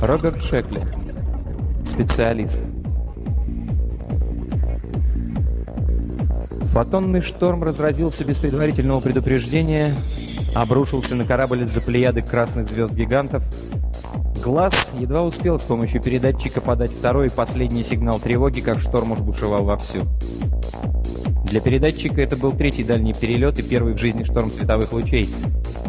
Роберт Шекли. Специалист. Фотонный шторм разразился без предварительного предупреждения, обрушился на корабль из-за плеяды красных звезд-гигантов. Глаз едва успел с помощью передатчика подать второй и последний сигнал тревоги, как шторм уж бушевал вовсю. Для передатчика это был третий дальний перелет и первый в жизни шторм световых лучей.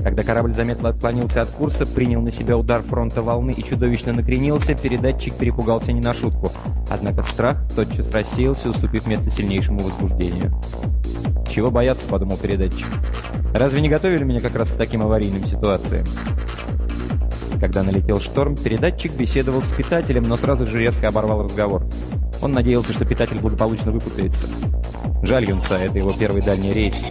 Когда корабль заметно отклонился от курса, принял на себя удар фронта волны и чудовищно накренился, передатчик перепугался не на шутку. Однако страх тотчас рассеялся, уступив место сильнейшему возбуждению. «Чего бояться?» – подумал передатчик. «Разве не готовили меня как раз к таким аварийным ситуациям?» Когда налетел шторм, передатчик беседовал с питателем, но сразу же резко оборвал разговор. Он надеялся, что питатель благополучно выпутается. Жаль юнца, это его первый дальний рейс.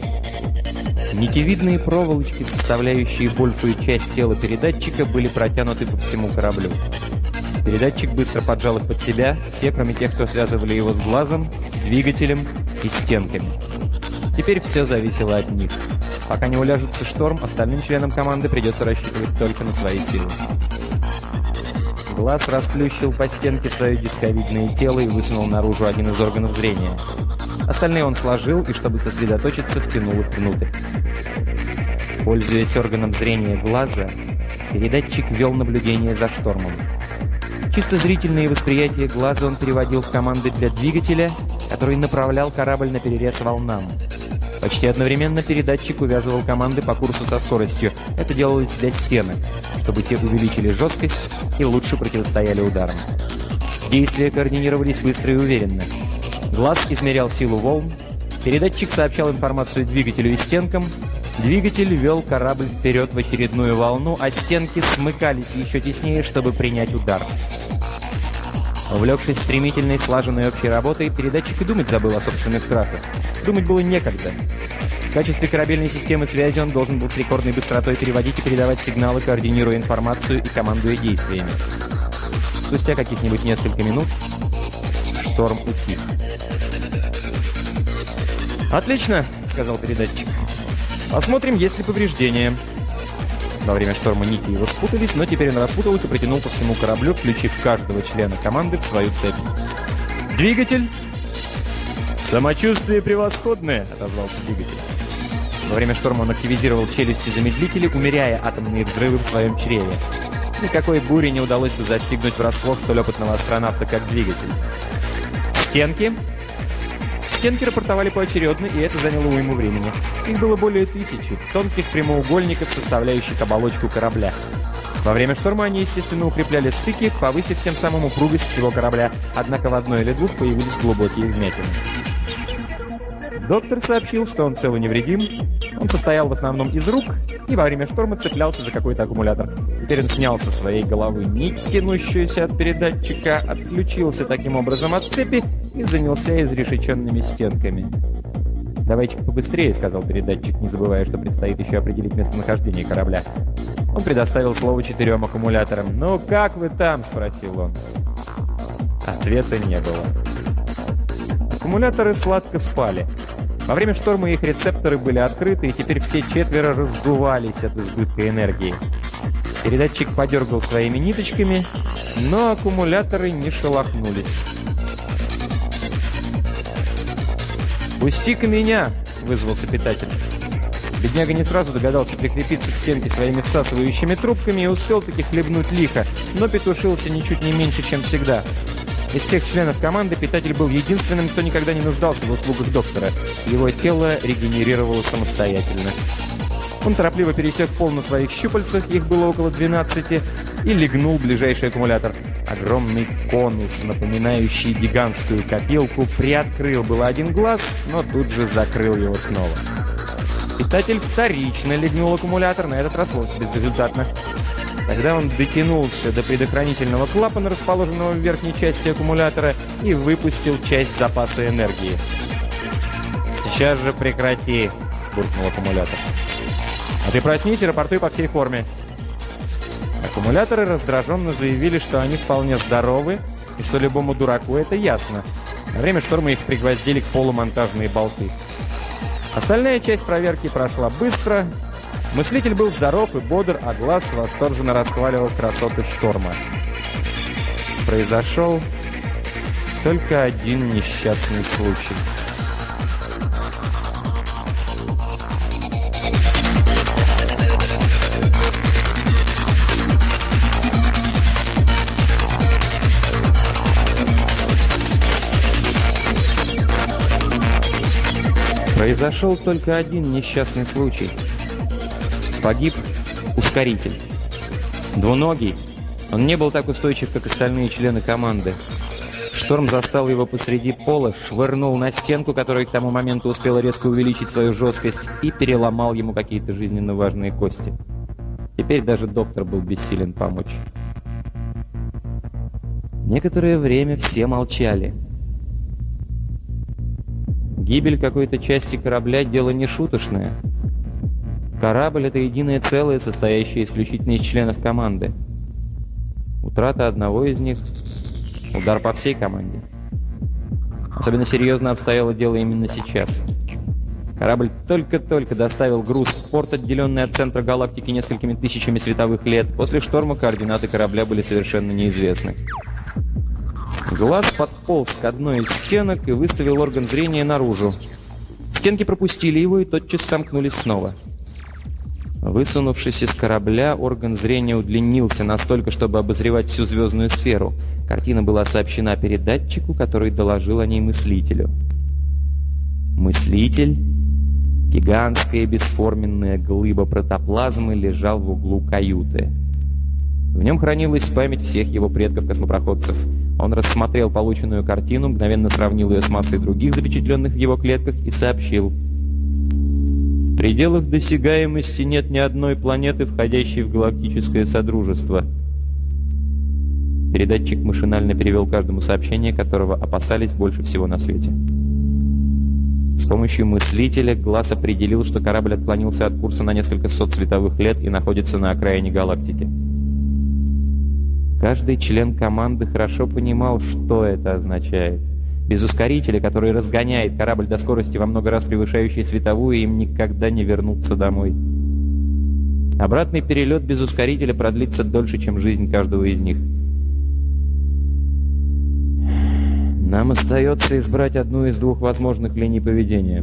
Нитевидные проволочки, составляющие большую часть тела передатчика, были протянуты по всему кораблю. Передатчик быстро поджал их под себя, все, кроме тех, кто связывали его с глазом, двигателем и стенками. Теперь все зависело от них. Пока не уляжется шторм, остальным членам команды придется рассчитывать только на свои силы. Глаз расплющил по стенке свое дисковидное тело и высунул наружу один из органов зрения. Остальные он сложил и, чтобы сосредоточиться, втянул их внутрь. Пользуясь органом зрения глаза, передатчик вел наблюдение за штормом. Чисто зрительные восприятия глаза он переводил в команды для двигателя, который направлял корабль на перерез волнам. Почти одновременно передатчик увязывал команды по курсу со скоростью. Это делалось для стенок, чтобы те увеличили жесткость и лучше противостояли ударам. Действия координировались быстро и уверенно. Глаз измерял силу волн, передатчик сообщал информацию двигателю и стенкам, двигатель вел корабль вперед в очередную волну, а стенки смыкались еще теснее, чтобы принять удар. Увлекшись стремительной, слаженной общей работой, передатчик и думать забыл о собственных страхах. Думать было некогда. В качестве корабельной системы связи он должен был с рекордной быстротой переводить и передавать сигналы, координируя информацию и командуя действиями. Спустя каких-нибудь несколько минут шторм утих. «Отлично», — сказал передатчик. «Посмотрим, есть ли повреждения». Во время шторма нити его спутались, но теперь он распутал их и протянул по всему кораблю, включив каждого члена команды в свою цепь. «Двигатель!» «Самочувствие превосходное!» — отозвался двигатель. Во время шторма он активизировал челюсти замедлители, умеряя атомные взрывы в своем чреве. Никакой бури не удалось бы застигнуть врасплох столь опытного астронавта, как двигатель. «Стенки!» Стенки рапортовали поочередно, и это заняло уйму времени. Их было более тысячи, тонких прямоугольников, составляющих оболочку корабля. Во время шторма они, естественно, укрепляли стыки, повысив тем самым упругость всего корабля, однако в одной или двух появились глубокие вмятины. Доктор сообщил, что он цел и невредим. Он состоял в основном из рук и во время шторма цеплялся за какой-то аккумулятор. Теперь он снял со своей головы нить, тянущуюся от передатчика, отключился таким образом от цепи и занялся изрешеченными стенками. «Давайте-ка побыстрее», — сказал передатчик, не забывая, что предстоит еще определить местонахождение корабля. Он предоставил слово четырем аккумуляторам. «Ну, как вы там?» — спросил он. Ответа не было. Аккумуляторы сладко спали. Во время шторма их рецепторы были открыты, и теперь все четверо раздувались от избытка энергии. Передатчик подергал своими ниточками, но аккумуляторы не шелохнулись. «Пусти-ка меня!» — вызвался питатель. Бедняга не сразу догадался прикрепиться к стенке своими всасывающими трубками и успел таки хлебнуть лихо, но петушился ничуть не меньше, чем всегда. Из всех членов команды питатель был единственным, кто никогда не нуждался в услугах доктора. Его тело регенерировало самостоятельно. Он торопливо пересек пол на своих щупальцах, их было около 12, и легнул ближайший аккумулятор. Огромный конус, напоминающий гигантскую копилку, приоткрыл было один глаз, но тут же закрыл его снова. Питатель вторично легнул аккумулятор, на этот раз вовсе безрезультатно. Тогда он дотянулся до предохранительного клапана, расположенного в верхней части аккумулятора, и выпустил часть запаса энергии. «Сейчас же прекрати!» – буркнул аккумулятор. «А ты проснись и рапортуй по всей форме!» Аккумуляторы раздраженно заявили, что они вполне здоровы, и что любому дураку это ясно. На время шторма их пригвоздили к полу монтажные болты. Остальная часть проверки прошла быстро, Мыслитель был здоров и бодр, а глаз восторженно расхваливал красоты шторма. Произошел только один несчастный случай. Произошел только один несчастный случай. Погиб ускоритель. Двуногий. Он не был так устойчив, как остальные члены команды. Шторм застал его посреди пола, швырнул на стенку, которая к тому моменту успела резко увеличить свою жесткость, и переломал ему какие-то жизненно важные кости. Теперь даже доктор был бессилен помочь. Некоторое время все молчали. Гибель какой-то части корабля – дело не шуточное. Корабль – это единое целое, состоящее исключительно из членов команды. Утрата одного из них – удар по всей команде. Особенно серьезно обстояло дело именно сейчас. Корабль только-только доставил груз в порт, отделенный от центра галактики несколькими тысячами световых лет. После шторма координаты корабля были совершенно неизвестны. Глаз подполз к одной из стенок и выставил орган зрения наружу. Стенки пропустили его и тотчас сомкнулись снова. Высунувшись из корабля, орган зрения удлинился настолько, чтобы обозревать всю звездную сферу. Картина была сообщена передатчику, который доложил о ней мыслителю. Мыслитель, гигантская бесформенная глыба протоплазмы, лежал в углу каюты. В нем хранилась память всех его предков-космопроходцев — он рассмотрел полученную картину, мгновенно сравнил ее с массой других запечатленных в его клетках и сообщил. В пределах досягаемости нет ни одной планеты, входящей в галактическое содружество. Передатчик машинально перевел каждому сообщение, которого опасались больше всего на свете. С помощью мыслителя глаз определил, что корабль отклонился от курса на несколько сот световых лет и находится на окраине галактики. Каждый член команды хорошо понимал, что это означает. Без ускорителя, который разгоняет корабль до скорости во много раз превышающей световую, им никогда не вернуться домой. Обратный перелет без ускорителя продлится дольше, чем жизнь каждого из них. Нам остается избрать одну из двух возможных линий поведения.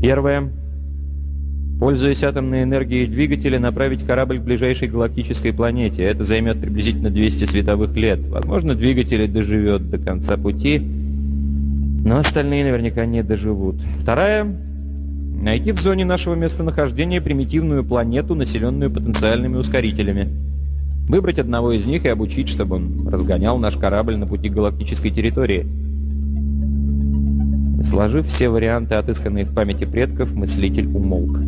Первая Пользуясь атомной энергией двигателя, направить корабль к ближайшей галактической планете. Это займет приблизительно 200 световых лет. Возможно, двигатель доживет до конца пути, но остальные наверняка не доживут. Вторая — найти в зоне нашего местонахождения примитивную планету, населенную потенциальными ускорителями. Выбрать одного из них и обучить, чтобы он разгонял наш корабль на пути галактической территории. Сложив все варианты, отысканные в памяти предков, мыслитель умолк.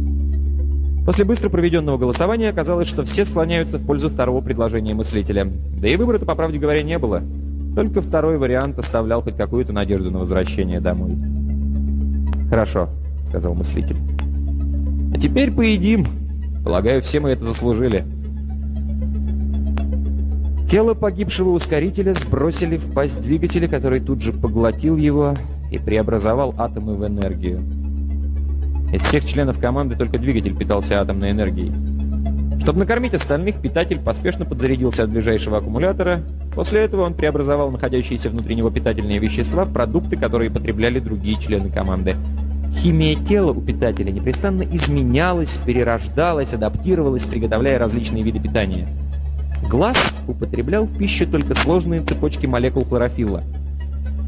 После быстро проведенного голосования оказалось, что все склоняются в пользу второго предложения мыслителя. Да и выбора-то, по правде говоря, не было. Только второй вариант оставлял хоть какую-то надежду на возвращение домой. «Хорошо», — сказал мыслитель. «А теперь поедим. Полагаю, все мы это заслужили». Тело погибшего ускорителя сбросили в пасть двигателя, который тут же поглотил его и преобразовал атомы в энергию. Из всех членов команды только двигатель питался атомной энергией. Чтобы накормить остальных, питатель поспешно подзарядился от ближайшего аккумулятора. После этого он преобразовал находящиеся внутри него питательные вещества в продукты, которые потребляли другие члены команды. Химия тела у питателя непрестанно изменялась, перерождалась, адаптировалась, приготовляя различные виды питания. Глаз употреблял в пищу только сложные цепочки молекул хлорофилла.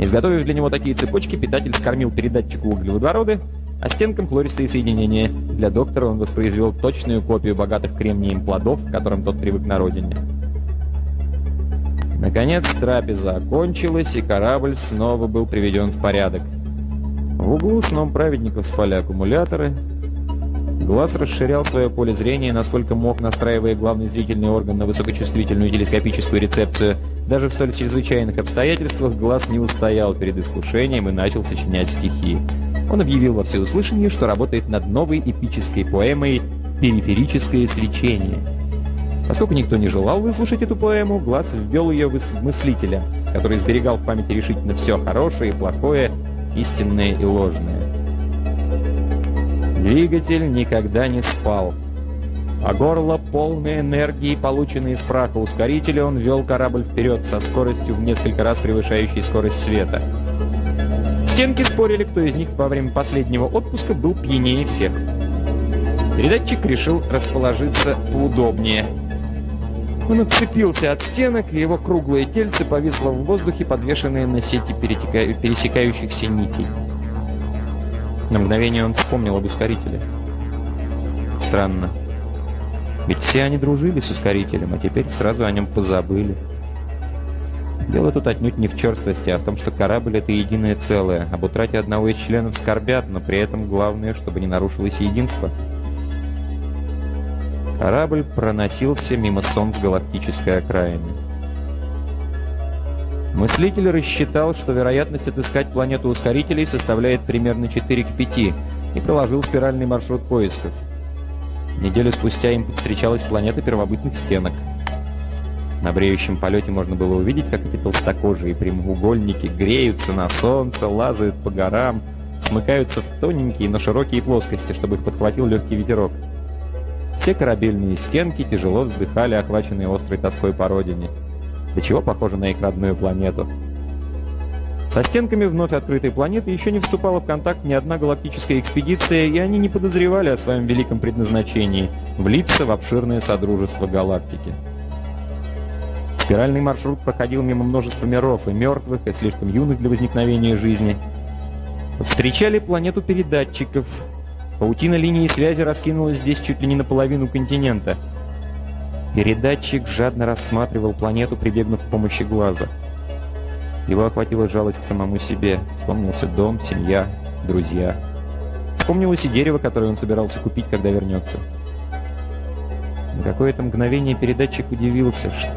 Изготовив для него такие цепочки, питатель скормил передатчику углеводороды, а стенкам хлористые соединения. Для доктора он воспроизвел точную копию богатых кремнием плодов, к которым тот привык на родине. Наконец трапеза окончилась, и корабль снова был приведен в порядок. В углу сном праведников спали аккумуляторы. Глаз расширял свое поле зрения, насколько мог, настраивая главный зрительный орган на высокочувствительную телескопическую рецепцию. Даже в столь чрезвычайных обстоятельствах глаз не устоял перед искушением и начал сочинять стихи. Он объявил во всеуслышание, что работает над новой эпической поэмой «Периферическое свечение». Поскольку никто не желал выслушать эту поэму, Глаз ввел ее в мыслителя, который сберегал в памяти решительно все хорошее и плохое, истинное и ложное. Двигатель никогда не спал. А горло, полной энергии, полученной из праха ускорителя, он вел корабль вперед со скоростью в несколько раз превышающей скорость света. Стенки спорили, кто из них во время последнего отпуска был пьянее всех. Передатчик решил расположиться поудобнее. Он отцепился от стенок, и его круглое тельце повисло в воздухе, подвешенное на сети пересекающихся нитей. На мгновение он вспомнил об ускорителе. Странно. Ведь все они дружили с ускорителем, а теперь сразу о нем позабыли. Дело тут отнюдь не в черствости, а в том, что корабль — это единое целое. Об утрате одного из членов скорбят, но при этом главное, чтобы не нарушилось единство. Корабль проносился мимо солнц галактической окраины. Мыслитель рассчитал, что вероятность отыскать планету ускорителей составляет примерно 4 к 5 и проложил спиральный маршрут поисков. Неделю спустя им встречалась планета первобытных стенок. На бреющем полете можно было увидеть, как эти толстокожие прямоугольники греются на солнце, лазают по горам, смыкаются в тоненькие, но широкие плоскости, чтобы их подхватил легкий ветерок. Все корабельные стенки тяжело вздыхали, охваченные острой тоской по родине. До чего похоже на их родную планету. Со стенками вновь открытой планеты еще не вступала в контакт ни одна галактическая экспедиция, и они не подозревали о своем великом предназначении — влиться в обширное содружество галактики. Спиральный маршрут проходил мимо множества миров, и мертвых, и слишком юных для возникновения жизни. Встречали планету передатчиков. Паутина линии связи раскинулась здесь чуть ли не наполовину континента. Передатчик жадно рассматривал планету, прибегнув к помощи глаза — его охватила жалость к самому себе. Вспомнился дом, семья, друзья. Вспомнилось и дерево, которое он собирался купить, когда вернется. На какое-то мгновение передатчик удивился, что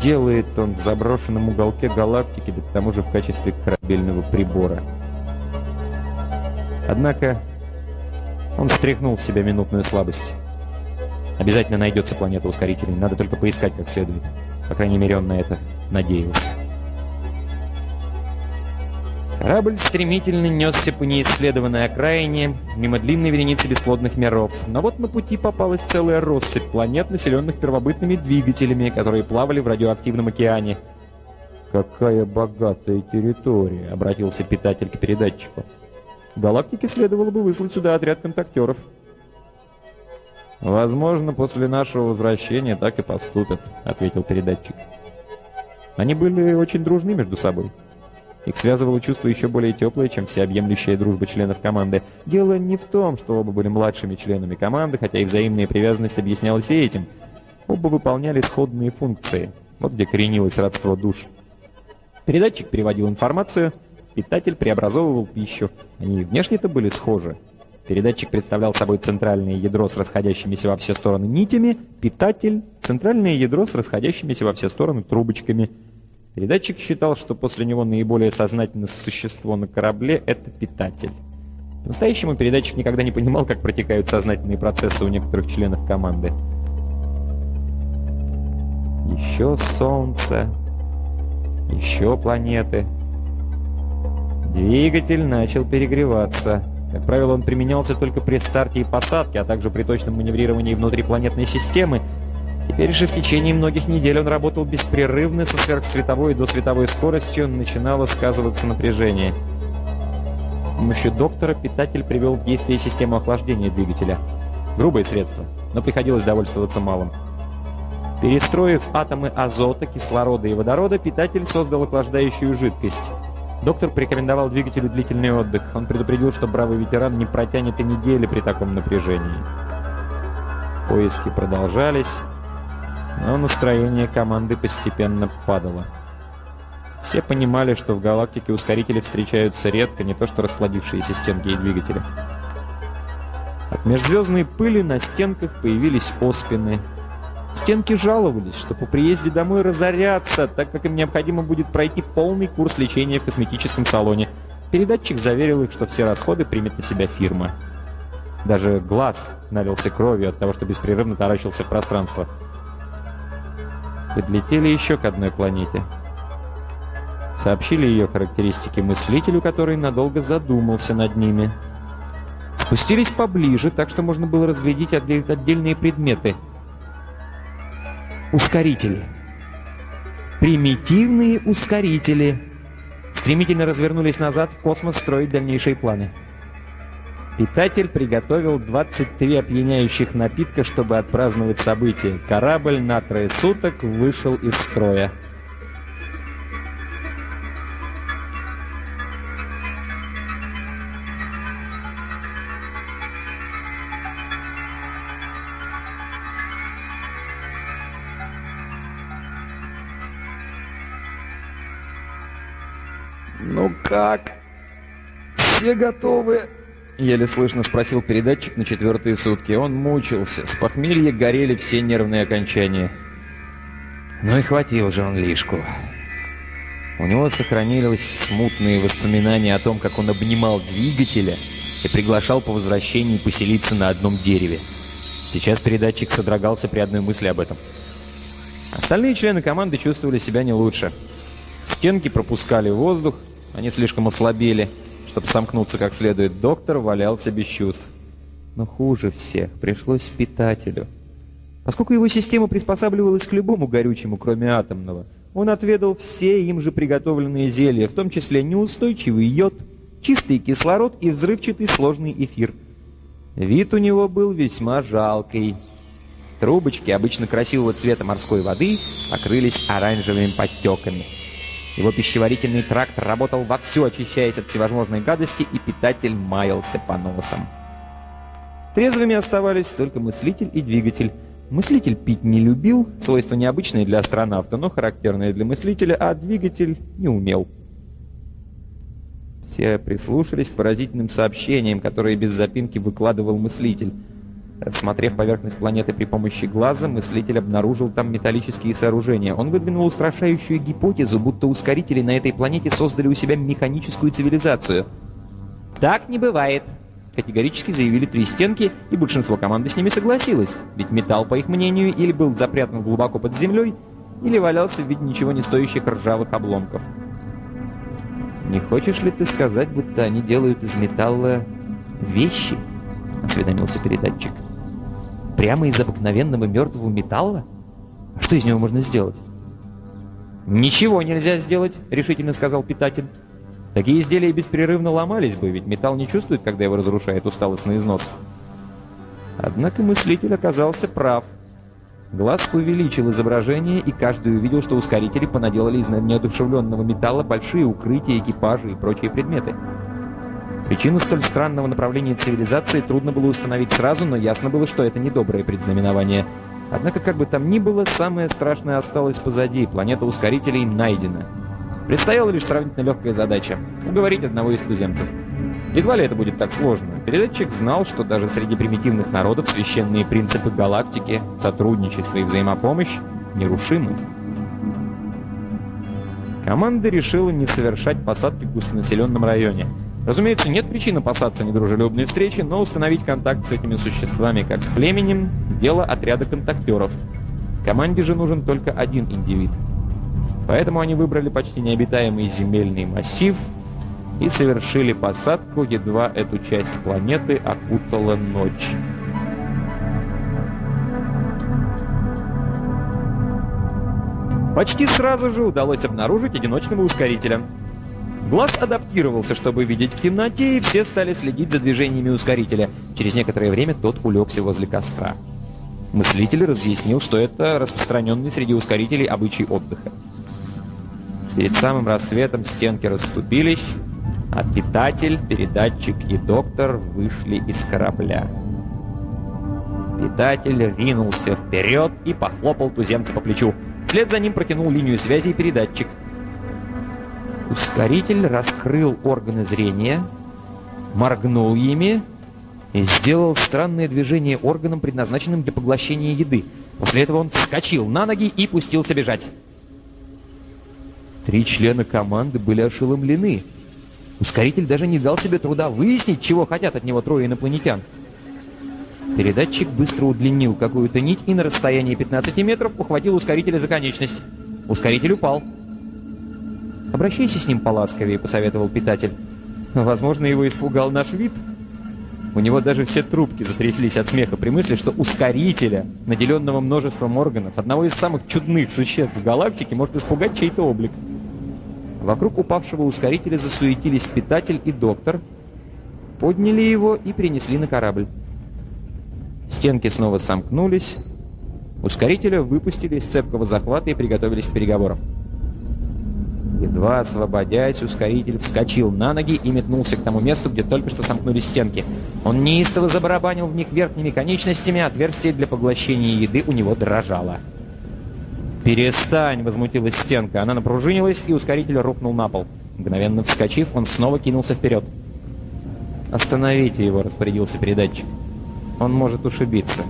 делает он в заброшенном уголке галактики, да к тому же в качестве корабельного прибора. Однако он встряхнул в себя минутную слабость. Обязательно найдется планета ускорителей, надо только поискать как следует. По крайней мере, он на это надеялся. Корабль стремительно несся по неисследованной окраине, мимо длинной вереницы бесплодных миров. Но вот на пути попалась целая россыпь планет, населенных первобытными двигателями, которые плавали в радиоактивном океане. «Какая богатая территория!» — обратился питатель к передатчику. «Галактике следовало бы выслать сюда отряд контактеров». «Возможно, после нашего возвращения так и поступят», — ответил передатчик. Они были очень дружны между собой. Их связывало чувство еще более теплое, чем всеобъемлющая дружба членов команды. Дело не в том, что оба были младшими членами команды, хотя и взаимная привязанность объяснялась и этим. Оба выполняли сходные функции. Вот где коренилось родство душ. Передатчик переводил информацию, питатель преобразовывал пищу. Они внешне-то были схожи. Передатчик представлял собой центральное ядро с расходящимися во все стороны нитями, питатель — центральное ядро с расходящимися во все стороны трубочками — Передатчик считал, что после него наиболее сознательное существо на корабле — это питатель. По-настоящему передатчик никогда не понимал, как протекают сознательные процессы у некоторых членов команды. Еще Солнце, еще планеты. Двигатель начал перегреваться. Как правило, он применялся только при старте и посадке, а также при точном маневрировании внутрипланетной системы, Теперь же в течение многих недель он работал беспрерывно со сверхсветовой и досветовой скоростью, начинало сказываться напряжение. С помощью доктора питатель привел в действие систему охлаждения двигателя. Грубое средство, но приходилось довольствоваться малым. Перестроив атомы азота, кислорода и водорода, питатель создал охлаждающую жидкость. Доктор порекомендовал двигателю длительный отдых. Он предупредил, что бравый ветеран не протянет и недели при таком напряжении. Поиски продолжались но настроение команды постепенно падало. Все понимали, что в галактике ускорители встречаются редко, не то что расплодившиеся стенки и двигатели. От межзвездной пыли на стенках появились оспины. Стенки жаловались, что по приезде домой разорятся, так как им необходимо будет пройти полный курс лечения в косметическом салоне. Передатчик заверил их, что все расходы примет на себя фирма. Даже глаз налился кровью от того, что беспрерывно таращился в пространство подлетели еще к одной планете. Сообщили ее характеристики мыслителю, который надолго задумался над ними. Спустились поближе, так что можно было разглядеть отдельные предметы. Ускорители. Примитивные ускорители. Стремительно развернулись назад в космос строить дальнейшие планы. Питатель приготовил 23 опьяняющих напитка, чтобы отпраздновать событие. Корабль на трое суток вышел из строя. «Ну как? Все готовы?» Еле слышно спросил передатчик на четвертые сутки. Он мучился. С похмелья горели все нервные окончания. Ну и хватил же он лишку. У него сохранились смутные воспоминания о том, как он обнимал двигателя и приглашал по возвращении поселиться на одном дереве. Сейчас передатчик содрогался при одной мысли об этом. Остальные члены команды чувствовали себя не лучше. Стенки пропускали воздух, они слишком ослабели. Чтобы сомкнуться как следует, доктор валялся без чувств. Но хуже всех пришлось питателю. Поскольку его система приспосабливалась к любому горючему, кроме атомного, он отведал все им же приготовленные зелья, в том числе неустойчивый йод, чистый кислород и взрывчатый сложный эфир. Вид у него был весьма жалкий. Трубочки, обычно красивого цвета морской воды, покрылись оранжевыми подтеками. Его пищеварительный тракт работал вовсю, очищаясь от всевозможной гадости, и питатель маялся по носам. Трезвыми оставались только мыслитель и двигатель. Мыслитель пить не любил, свойство необычное для астронавта, но характерное для мыслителя, а двигатель не умел. Все прислушались к поразительным сообщениям, которые без запинки выкладывал мыслитель. Рассмотрев поверхность планеты при помощи глаза, мыслитель обнаружил там металлические сооружения. Он выдвинул устрашающую гипотезу, будто ускорители на этой планете создали у себя механическую цивилизацию. «Так не бывает», — категорически заявили три стенки, и большинство команды с ними согласилось, ведь металл, по их мнению, или был запрятан глубоко под землей, или валялся в виде ничего не стоящих ржавых обломков. «Не хочешь ли ты сказать, будто они делают из металла вещи?» — осведомился передатчик. Прямо из обыкновенного мертвого металла? А что из него можно сделать? «Ничего нельзя сделать», — решительно сказал питатель. «Такие изделия беспрерывно ломались бы, ведь металл не чувствует, когда его разрушает усталостный износ». Однако мыслитель оказался прав. Глаз увеличил изображение, и каждый увидел, что ускорители понаделали из неодушевленного металла большие укрытия, экипажи и прочие предметы. Причину столь странного направления цивилизации трудно было установить сразу, но ясно было, что это недоброе предзнаменование. Однако, как бы там ни было, самое страшное осталось позади. Планета ускорителей найдена. Предстояла лишь сравнительно легкая задача — уговорить одного из туземцев. Едва ли это будет так сложно. Передатчик знал, что даже среди примитивных народов священные принципы галактики, сотрудничество и взаимопомощь нерушимы. Команда решила не совершать посадки в густонаселенном районе — Разумеется, нет причин опасаться недружелюбной встречи, но установить контакт с этими существами как с племенем – дело отряда контактеров. Команде же нужен только один индивид. Поэтому они выбрали почти необитаемый земельный массив и совершили посадку, едва эту часть планеты окутала ночь. Почти сразу же удалось обнаружить одиночного ускорителя – Глаз адаптировался, чтобы видеть в темноте, и все стали следить за движениями ускорителя. Через некоторое время тот улегся возле костра. Мыслитель разъяснил, что это распространенный среди ускорителей обычай отдыха. Перед самым рассветом стенки расступились, а питатель, передатчик и доктор вышли из корабля. Питатель ринулся вперед и похлопал туземца по плечу. Вслед за ним протянул линию связи и передатчик — Ускоритель раскрыл органы зрения, моргнул ими и сделал странное движение органом, предназначенным для поглощения еды. После этого он вскочил на ноги и пустился бежать. Три члена команды были ошеломлены. Ускоритель даже не дал себе труда выяснить, чего хотят от него трое инопланетян. Передатчик быстро удлинил какую-то нить и на расстоянии 15 метров ухватил ускорителя за конечность. Ускоритель упал. «Обращайся с ним поласковее», — посоветовал питатель. «Возможно, его испугал наш вид». У него даже все трубки затряслись от смеха при мысли, что ускорителя, наделенного множеством органов, одного из самых чудных существ в галактике, может испугать чей-то облик. Вокруг упавшего ускорителя засуетились питатель и доктор, подняли его и принесли на корабль. Стенки снова сомкнулись, ускорителя выпустили из цепкого захвата и приготовились к переговорам. Едва освободясь, ускоритель вскочил на ноги и метнулся к тому месту, где только что сомкнулись стенки. Он неистово забарабанил в них верхними конечностями, отверстие для поглощения еды у него дрожало. «Перестань!» — возмутилась стенка. Она напружинилась, и ускоритель рухнул на пол. Мгновенно вскочив, он снова кинулся вперед. «Остановите его!» — распорядился передатчик. «Он может ушибиться».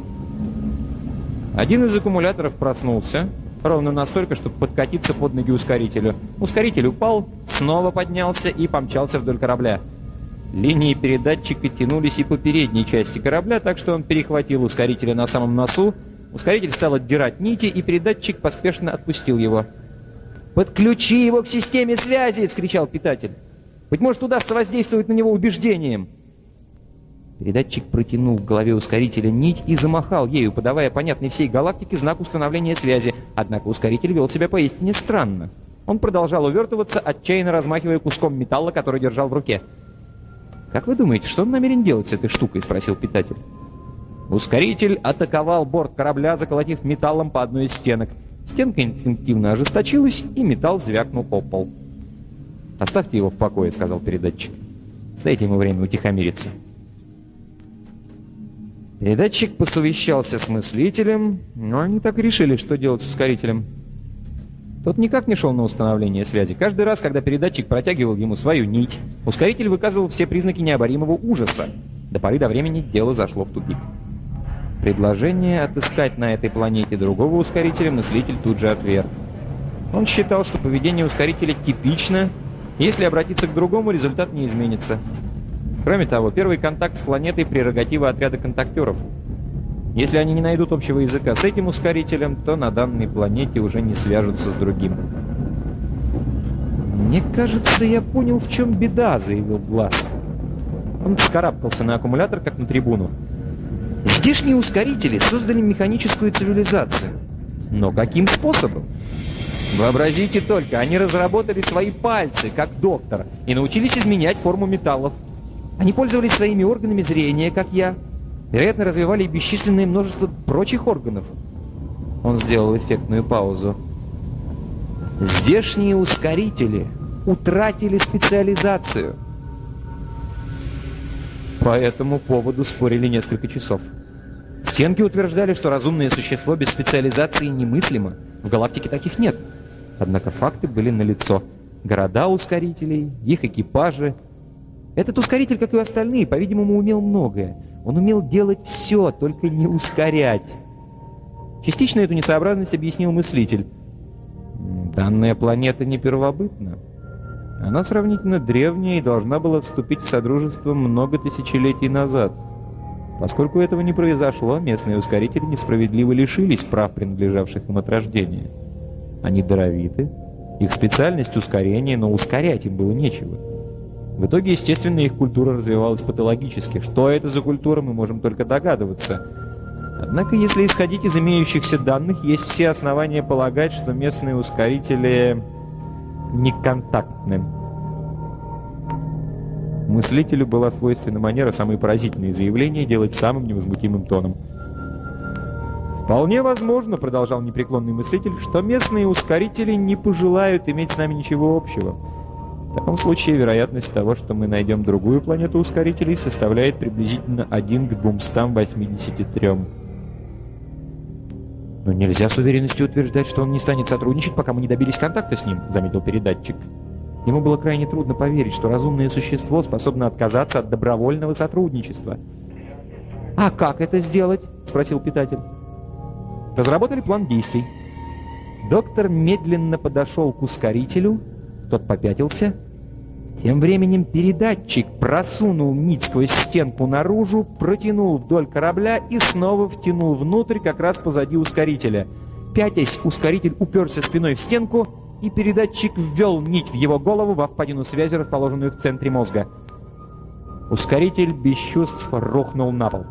Один из аккумуляторов проснулся, ровно настолько, чтобы подкатиться под ноги ускорителю. Ускоритель упал, снова поднялся и помчался вдоль корабля. Линии передатчика тянулись и по передней части корабля, так что он перехватил ускорителя на самом носу, ускоритель стал отдирать нити, и передатчик поспешно отпустил его. «Подключи его к системе связи!» — вскричал питатель. «Быть может, удастся воздействовать на него убеждением!» Передатчик протянул к голове ускорителя нить и замахал ею, подавая понятный всей галактике знак установления связи. Однако ускоритель вел себя поистине странно. Он продолжал увертываться, отчаянно размахивая куском металла, который держал в руке. «Как вы думаете, что он намерен делать с этой штукой?» — спросил питатель. Ускоритель атаковал борт корабля, заколотив металлом по одной из стенок. Стенка инстинктивно ожесточилась, и металл звякнул о пол. «Оставьте его в покое», — сказал передатчик. «Дайте ему время утихомириться». Передатчик посовещался с мыслителем, но они так решили, что делать с ускорителем. Тот никак не шел на установление связи. Каждый раз, когда передатчик протягивал ему свою нить, ускоритель выказывал все признаки необоримого ужаса. До поры до времени дело зашло в тупик. Предложение отыскать на этой планете другого ускорителя мыслитель тут же отверг. Он считал, что поведение ускорителя типично, если обратиться к другому, результат не изменится. Кроме того, первый контакт с планетой – прерогатива отряда контактеров. Если они не найдут общего языка с этим ускорителем, то на данной планете уже не свяжутся с другим. «Мне кажется, я понял, в чем беда», — заявил Глаз. Он вскарабкался на аккумулятор, как на трибуну. «Здешние ускорители создали механическую цивилизацию. Но каким способом? Вообразите только, они разработали свои пальцы, как доктор, и научились изменять форму металлов. Они пользовались своими органами зрения, как я. Вероятно, развивали бесчисленное множество прочих органов. Он сделал эффектную паузу. Здешние ускорители утратили специализацию. По этому поводу спорили несколько часов. Стенки утверждали, что разумное существо без специализации немыслимо. В галактике таких нет. Однако факты были налицо. Города ускорителей, их экипажи, этот ускоритель, как и остальные, по-видимому, умел многое. Он умел делать все, только не ускорять. Частично эту несообразность объяснил мыслитель. Данная планета не первобытна. Она сравнительно древняя и должна была вступить в Содружество много тысячелетий назад. Поскольку этого не произошло, местные ускорители несправедливо лишились прав, принадлежавших им от рождения. Они даровиты, их специальность ускорение, но ускорять им было нечего. В итоге, естественно, их культура развивалась патологически. Что это за культура, мы можем только догадываться. Однако, если исходить из имеющихся данных, есть все основания полагать, что местные ускорители неконтактны. Мыслителю была свойственна манера самые поразительные заявления делать самым невозмутимым тоном. «Вполне возможно, — продолжал непреклонный мыслитель, — что местные ускорители не пожелают иметь с нами ничего общего». В таком случае вероятность того, что мы найдем другую планету ускорителей, составляет приблизительно 1 к 283. «Но нельзя с уверенностью утверждать, что он не станет сотрудничать, пока мы не добились контакта с ним», — заметил передатчик. Ему было крайне трудно поверить, что разумное существо способно отказаться от добровольного сотрудничества. «А как это сделать?» — спросил питатель. Разработали план действий. Доктор медленно подошел к ускорителю тот попятился. Тем временем передатчик просунул нить сквозь стенку наружу, протянул вдоль корабля и снова втянул внутрь, как раз позади ускорителя. Пятясь, ускоритель уперся спиной в стенку, и передатчик ввел нить в его голову во впадину связи, расположенную в центре мозга. Ускоритель без чувств рухнул на пол.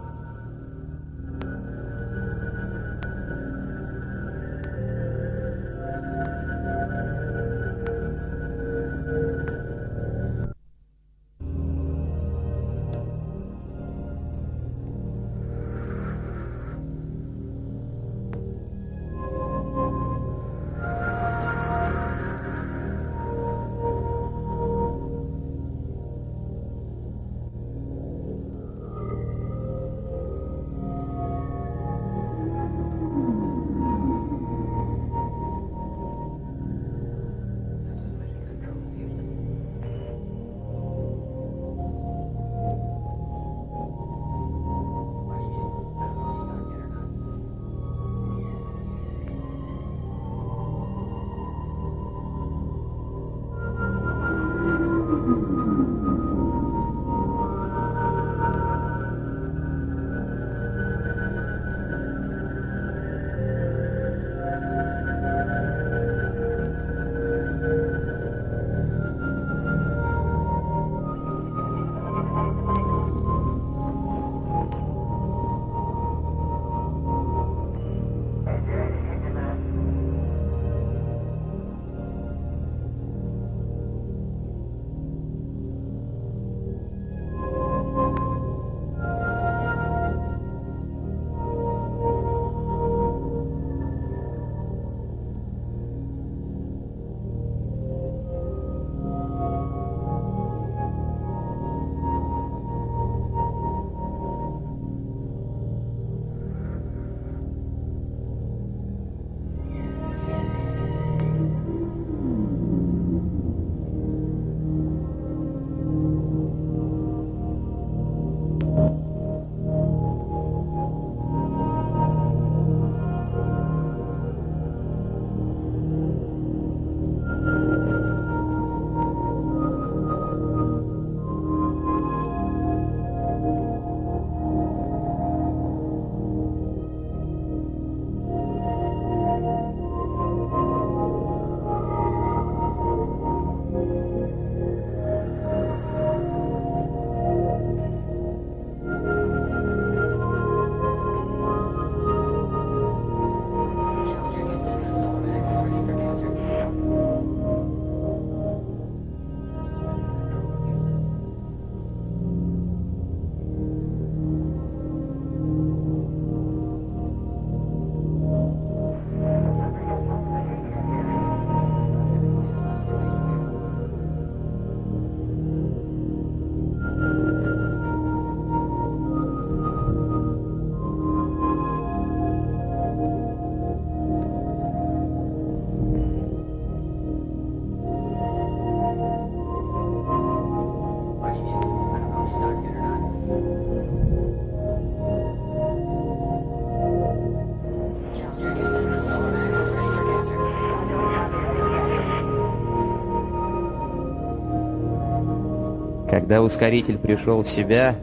Когда ускоритель пришел в себя,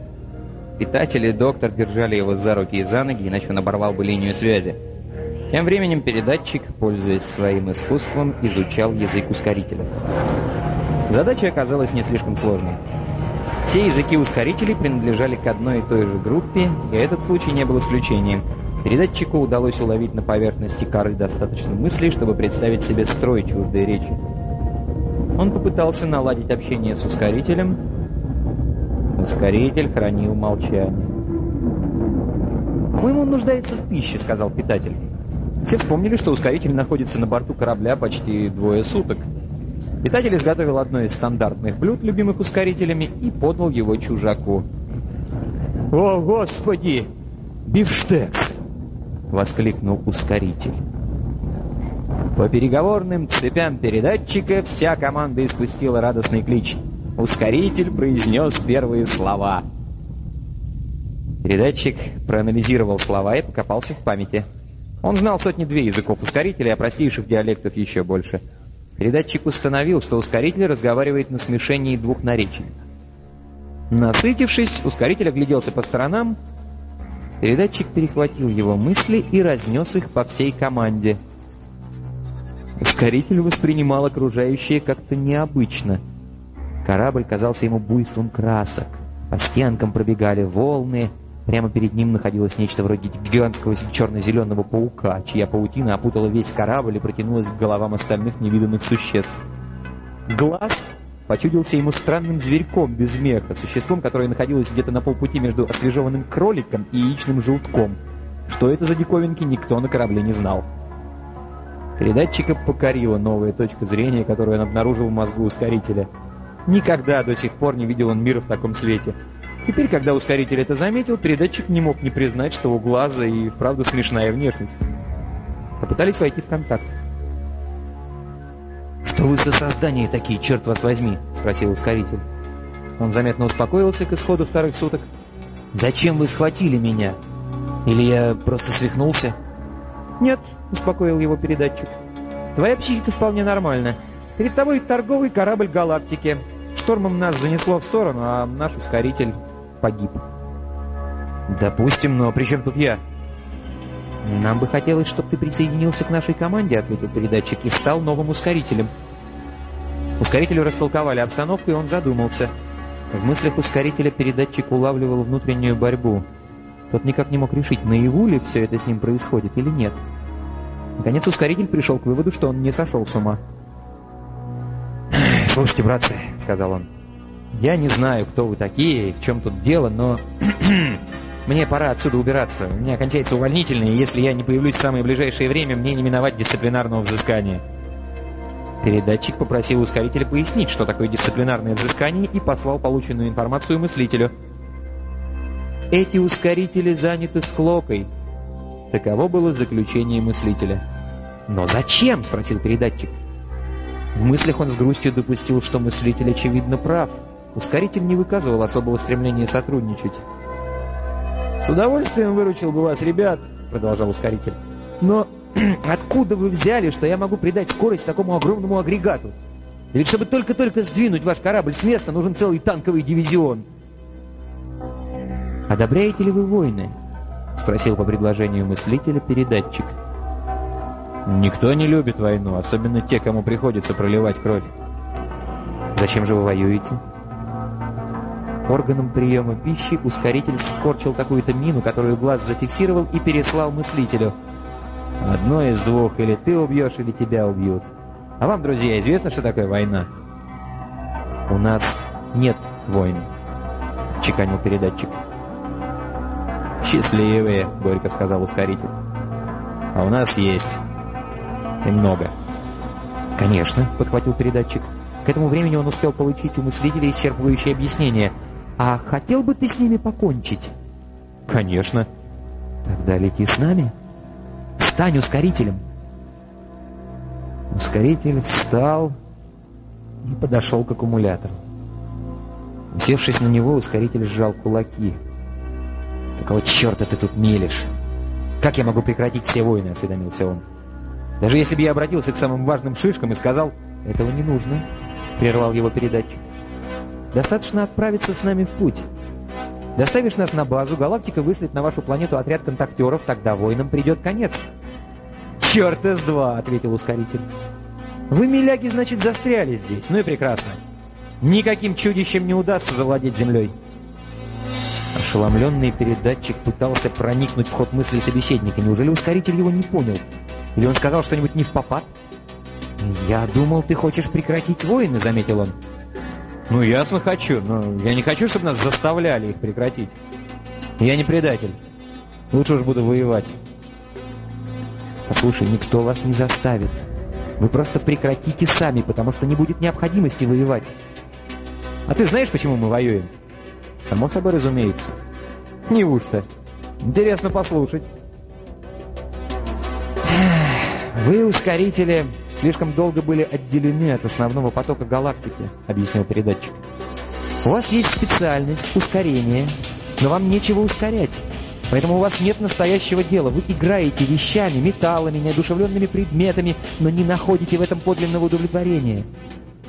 питатель и доктор держали его за руки и за ноги, иначе он оборвал бы линию связи. Тем временем передатчик, пользуясь своим искусством, изучал язык ускорителя. Задача оказалась не слишком сложной. Все языки ускорителей принадлежали к одной и той же группе, и этот случай не был исключением. Передатчику удалось уловить на поверхности коры достаточно мыслей, чтобы представить себе строй чуждой речи. Он попытался наладить общение с ускорителем, Ускоритель хранил молчание. «По-моему, он нуждается в пище», — сказал питатель. Все вспомнили, что ускоритель находится на борту корабля почти двое суток. Питатель изготовил одно из стандартных блюд, любимых ускорителями, и подал его чужаку. «О, Господи! Бифштекс!» — воскликнул ускоритель. По переговорным цепям передатчика вся команда испустила радостный клич — Ускоритель произнес первые слова. Передатчик проанализировал слова и покопался в памяти. Он знал сотни-две языков ускорителя, а простейших диалектов еще больше. Передатчик установил, что ускоритель разговаривает на смешении двух наречий. Насытившись, ускоритель огляделся по сторонам. Передатчик перехватил его мысли и разнес их по всей команде. Ускоритель воспринимал окружающее как-то необычно — Корабль казался ему буйством красок, По стенкам пробегали волны, Прямо перед ним находилось нечто вроде гигантского черно-зеленого паука, чья паутина опутала весь корабль и протянулась к головам остальных невиданных существ. Глаз почудился ему странным зверьком без меха, существом, которое находилось где-то на полпути между освежеванным кроликом и яичным желтком. Что это за диковинки, никто на корабле не знал. Передатчика покорила новая точка зрения, которую он обнаружил в мозгу ускорителя. Никогда до сих пор не видел он мира в таком свете — Теперь, когда ускоритель это заметил, передатчик не мог не признать, что у глаза и вправду смешная внешность. Попытались войти в контакт. «Что вы за создания такие, черт вас возьми?» — спросил ускоритель. Он заметно успокоился к исходу вторых суток. «Зачем вы схватили меня? Или я просто свихнулся?» «Нет», — успокоил его передатчик. «Твоя психика вполне нормальна. Перед тобой торговый корабль галактики. Штормом нас занесло в сторону, а наш ускоритель погиб. «Допустим, но при чем тут я?» «Нам бы хотелось, чтобы ты присоединился к нашей команде», — ответил передатчик, и стал новым ускорителем. Ускорителю растолковали обстановку, и он задумался. В мыслях ускорителя передатчик улавливал внутреннюю борьбу. Тот никак не мог решить, наяву ли все это с ним происходит или нет. Наконец ускоритель пришел к выводу, что он не сошел с ума. «Слушайте, братцы», — сказал он, я не знаю, кто вы такие и в чем тут дело, но... Мне пора отсюда убираться. У меня кончается увольнительный, и если я не появлюсь в самое ближайшее время, мне не миновать дисциплинарного взыскания. Передатчик попросил ускорителя пояснить, что такое дисциплинарное взыскание, и послал полученную информацию мыслителю. Эти ускорители заняты склокой. Таково было заключение мыслителя. «Но зачем?» — спросил передатчик. В мыслях он с грустью допустил, что мыслитель, очевидно, прав — Ускоритель не выказывал особого стремления сотрудничать. «С удовольствием выручил бы вас, ребят», — продолжал ускоритель. «Но откуда вы взяли, что я могу придать скорость такому огромному агрегату? Ведь чтобы только-только сдвинуть ваш корабль с места, нужен целый танковый дивизион». «Одобряете ли вы войны?» — спросил по предложению мыслителя передатчик. «Никто не любит войну, особенно те, кому приходится проливать кровь». «Зачем же вы воюете?» Органом приема пищи ускоритель скорчил какую-то мину, которую глаз зафиксировал и переслал мыслителю. «Одно из двух, или ты убьешь, или тебя убьют. А вам, друзья, известно, что такое война?» «У нас нет войн», — чеканил передатчик. «Счастливые», — горько сказал ускоритель. «А у нас есть. Много». «Конечно», — подхватил передатчик. К этому времени он успел получить у мыслителя исчерпывающее объяснение — а хотел бы ты с ними покончить? Конечно. Тогда лети с нами. Стань ускорителем. Ускоритель встал и подошел к аккумулятору. Усевшись на него, ускоритель сжал кулаки. «Какого черта ты тут мелешь? Как я могу прекратить все войны?» — осведомился он. «Даже если бы я обратился к самым важным шишкам и сказал, этого не нужно», — прервал его передатчик. Достаточно отправиться с нами в путь. Доставишь нас на базу, галактика вышлет на вашу планету отряд контактеров, тогда воинам придет конец. «Черт из два!» — ответил ускоритель. «Вы, миляги, значит, застряли здесь. Ну и прекрасно. Никаким чудищем не удастся завладеть землей». Ошеломленный передатчик пытался проникнуть в ход мысли собеседника. Неужели ускоритель его не понял? Или он сказал что-нибудь не в попад? «Я думал, ты хочешь прекратить войны», — заметил он. Ну, ясно хочу, но я не хочу, чтобы нас заставляли их прекратить. Я не предатель. Лучше уж буду воевать. Послушай, никто вас не заставит. Вы просто прекратите сами, потому что не будет необходимости воевать. А ты знаешь, почему мы воюем? Само собой разумеется. Неужто? Интересно послушать. Вы, ускорители, слишком долго были отделены от основного потока галактики», — объяснил передатчик. «У вас есть специальность, ускорение, но вам нечего ускорять. Поэтому у вас нет настоящего дела. Вы играете вещами, металлами, неодушевленными предметами, но не находите в этом подлинного удовлетворения.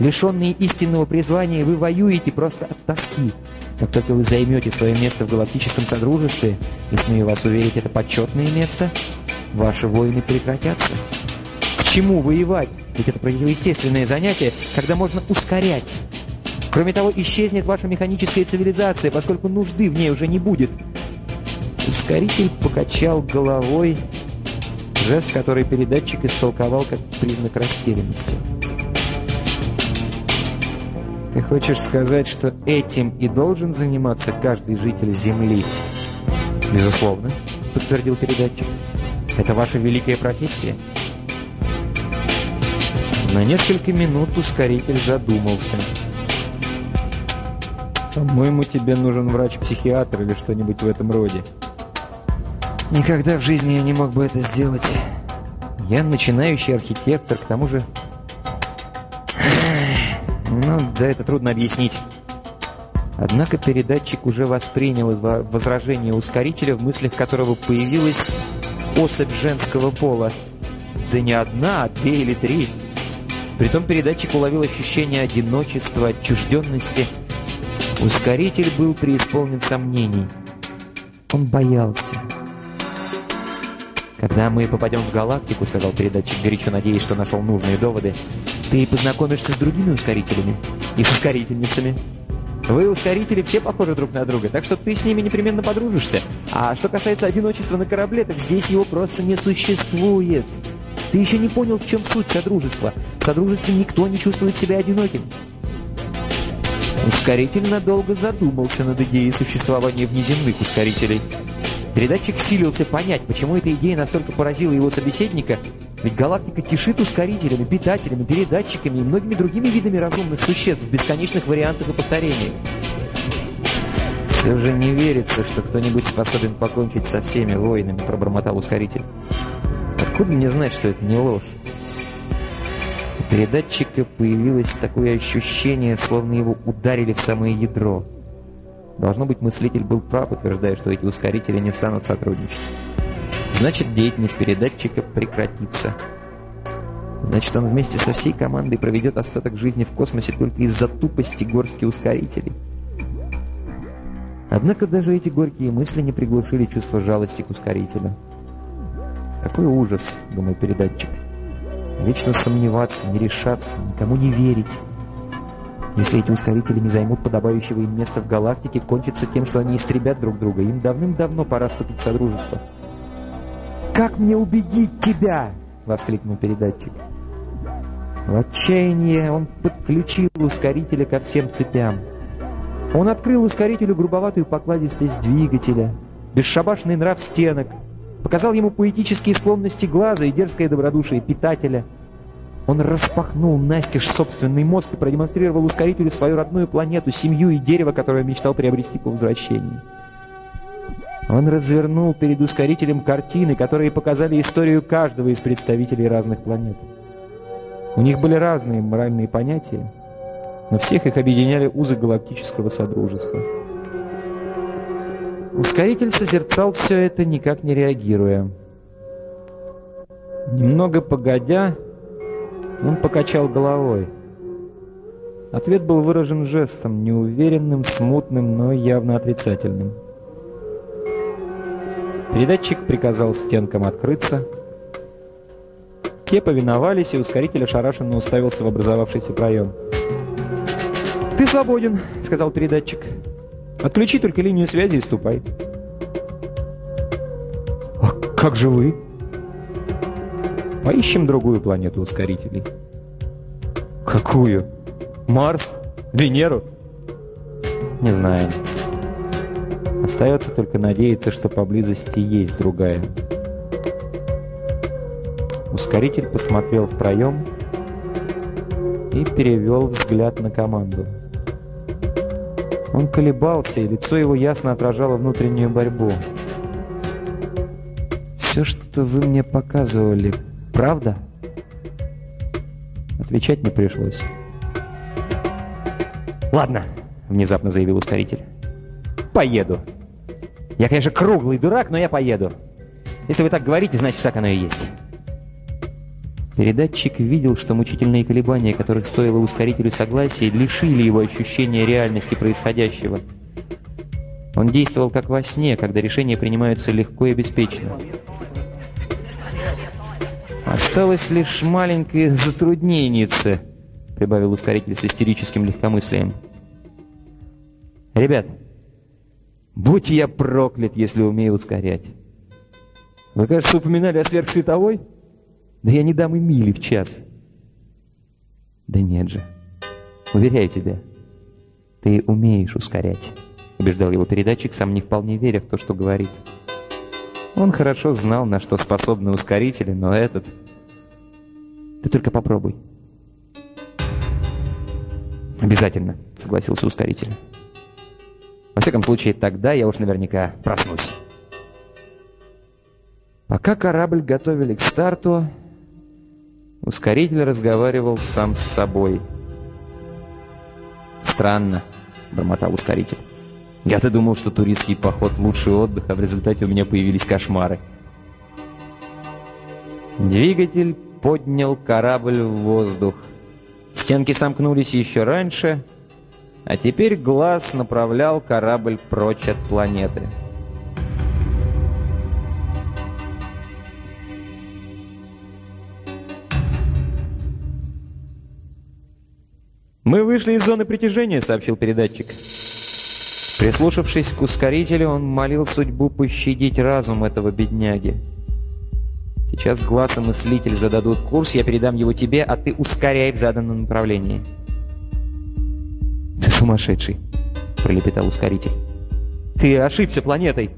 Лишенные истинного призвания, вы воюете просто от тоски. Как только вы займете свое место в галактическом содружестве, и смею вас уверить, это почетное место, ваши войны прекратятся чему воевать? Ведь это противоестественное занятие, когда можно ускорять. Кроме того, исчезнет ваша механическая цивилизация, поскольку нужды в ней уже не будет. Ускоритель покачал головой, жест, который передатчик истолковал как признак растерянности. Ты хочешь сказать, что этим и должен заниматься каждый житель Земли? Безусловно, подтвердил передатчик. Это ваша великая профессия. На несколько минут ускоритель задумался. «По-моему, тебе нужен врач-психиатр или что-нибудь в этом роде». «Никогда в жизни я не мог бы это сделать. Я начинающий архитектор, к тому же...» «Ну, да, это трудно объяснить». Однако передатчик уже воспринял возражение ускорителя, в мыслях которого появилась особь женского пола. Да не одна, а две или три. Притом передатчик уловил ощущение одиночества, отчужденности. Ускоритель был преисполнен сомнений. Он боялся. «Когда мы попадем в галактику», — сказал передатчик, горячо надеясь, что нашел нужные доводы, «ты познакомишься с другими ускорителями и с ускорительницами. Вы, ускорители, все похожи друг на друга, так что ты с ними непременно подружишься. А что касается одиночества на корабле, так здесь его просто не существует». Ты еще не понял, в чем суть содружества. В содружестве никто не чувствует себя одиноким. Ускоритель надолго задумался над идеей существования внеземных ускорителей. Передатчик силился понять, почему эта идея настолько поразила его собеседника, ведь галактика кишит ускорителями, питателями, передатчиками и многими другими видами разумных существ в бесконечных вариантах и повторениях. «Все же не верится, что кто-нибудь способен покончить со всеми воинами», — пробормотал ускоритель. Откуда мне знать, что это не ложь? У передатчика появилось такое ощущение, словно его ударили в самое ядро. Должно быть, мыслитель был прав, утверждая, что эти ускорители не станут сотрудничать. Значит, деятельность передатчика прекратится. Значит, он вместе со всей командой проведет остаток жизни в космосе только из-за тупости горстки ускорителей. Однако даже эти горькие мысли не приглушили чувство жалости к ускорителю. Какой ужас, думал передатчик. Вечно сомневаться, не решаться, никому не верить. Если эти ускорители не займут подобающего им места в галактике, кончится тем, что они истребят друг друга. Им давным-давно пора вступить в содружество. «Как мне убедить тебя?» — воскликнул передатчик. В отчаянии он подключил ускорителя ко всем цепям. Он открыл ускорителю грубоватую покладистость двигателя, бесшабашный нрав стенок, показал ему поэтические склонности глаза и дерзкое добродушие питателя. Он распахнул настежь собственный мозг и продемонстрировал ускорителю свою родную планету, семью и дерево, которое мечтал приобрести по возвращении. Он развернул перед ускорителем картины, которые показали историю каждого из представителей разных планет. У них были разные моральные понятия, но всех их объединяли узы галактического содружества. Ускоритель созерцал все это, никак не реагируя. Немного погодя, он покачал головой. Ответ был выражен жестом, неуверенным, смутным, но явно отрицательным. Передатчик приказал стенкам открыться. Те повиновались, и ускоритель ошарашенно уставился в образовавшийся проем. «Ты свободен», — сказал передатчик. Отключи только линию связи и ступай. А как же вы? Поищем другую планету ускорителей. Какую? Марс? Венеру? Не знаю. Остается только надеяться, что поблизости есть другая. Ускоритель посмотрел в проем и перевел взгляд на команду. Он колебался, и лицо его ясно отражало внутреннюю борьбу. «Все, что вы мне показывали, правда?» Отвечать не пришлось. «Ладно», — внезапно заявил ускоритель. «Поеду. Я, конечно, круглый дурак, но я поеду. Если вы так говорите, значит, так оно и есть». Передатчик видел, что мучительные колебания, которых стоило ускорителю согласия, лишили его ощущения реальности происходящего. Он действовал как во сне, когда решения принимаются легко и беспечно. «Осталось лишь маленькое затруднение», — прибавил ускоритель с истерическим легкомыслием. Ребят, будь я проклят, если умею ускорять. Вы, кажется, упоминали о сверхсветовой? Да я не дам и мили в час. Да нет же. Уверяю тебя, ты умеешь ускорять, убеждал его передатчик, сам не вполне веря в то, что говорит. Он хорошо знал, на что способны ускорители, но этот... Ты только попробуй. Обязательно, согласился ускоритель. Во всяком случае, тогда я уж наверняка проснусь. Пока корабль готовили к старту, ускоритель разговаривал сам с собой. «Странно», — бормотал ускоритель. «Я-то думал, что туристский поход — лучший отдых, а в результате у меня появились кошмары». Двигатель поднял корабль в воздух. Стенки сомкнулись еще раньше, а теперь глаз направлял корабль прочь от планеты. «Мы вышли из зоны притяжения», — сообщил передатчик. Прислушавшись к ускорителю, он молил судьбу пощадить разум этого бедняги. Сейчас глаз и мыслитель зададут курс, я передам его тебе, а ты ускоряй в заданном направлении. «Ты сумасшедший», — пролепетал ускоритель. «Ты ошибся планетой.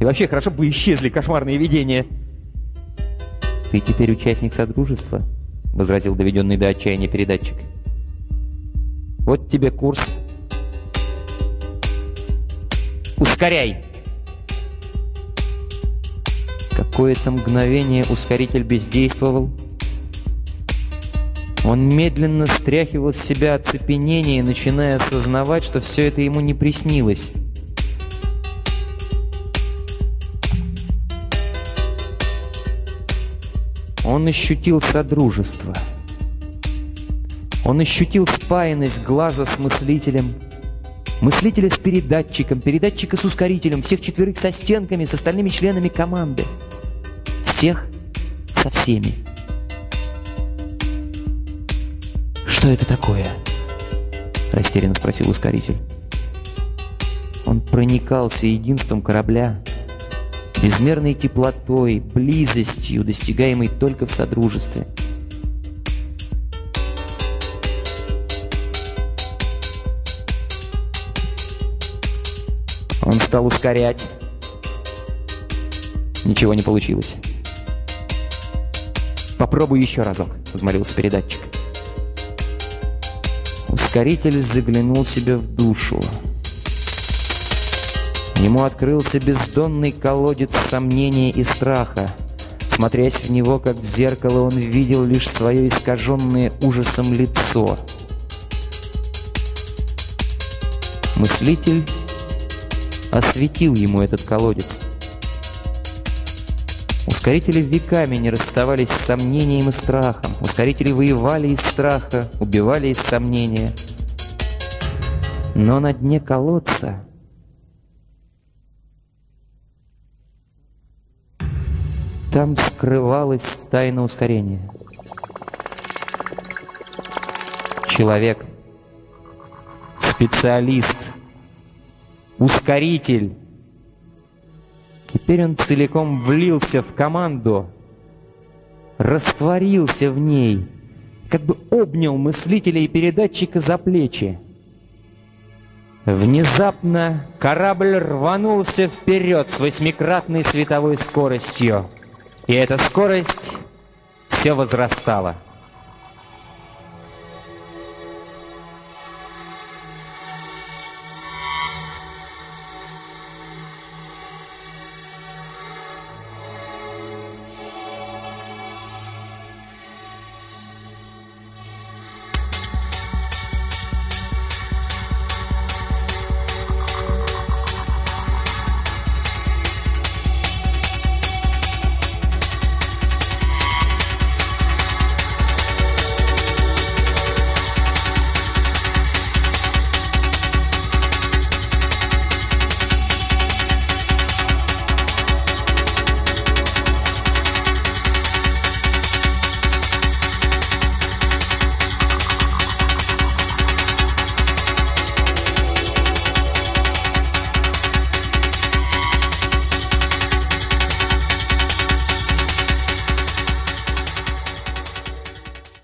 И вообще, хорошо бы исчезли кошмарные видения». «Ты теперь участник Содружества», — возразил доведенный до отчаяния передатчик. Вот тебе курс. Ускоряй! Какое-то мгновение ускоритель бездействовал. Он медленно стряхивал с себя оцепенение, начиная осознавать, что все это ему не приснилось. Он ощутил содружество. Он ощутил спаянность глаза с мыслителем, мыслителя с передатчиком, передатчика с ускорителем, всех четверых со стенками, с остальными членами команды. Всех со всеми. «Что это такое?» — растерянно спросил ускоритель. Он проникался единством корабля, безмерной теплотой, близостью, достигаемой только в содружестве — Он стал ускорять. Ничего не получилось. «Попробуй еще разок», — взмолился передатчик. Ускоритель заглянул себе в душу. Ему открылся бездонный колодец сомнения и страха. Смотрясь в него, как в зеркало, он видел лишь свое искаженное ужасом лицо. Мыслитель осветил ему этот колодец. Ускорители веками не расставались с сомнением и страхом. Ускорители воевали из страха, убивали из сомнения. Но на дне колодца там скрывалась тайна ускорения. Человек, специалист — ускоритель. Теперь он целиком влился в команду, растворился в ней, как бы обнял мыслителя и передатчика за плечи. Внезапно корабль рванулся вперед с восьмикратной световой скоростью, и эта скорость все возрастала.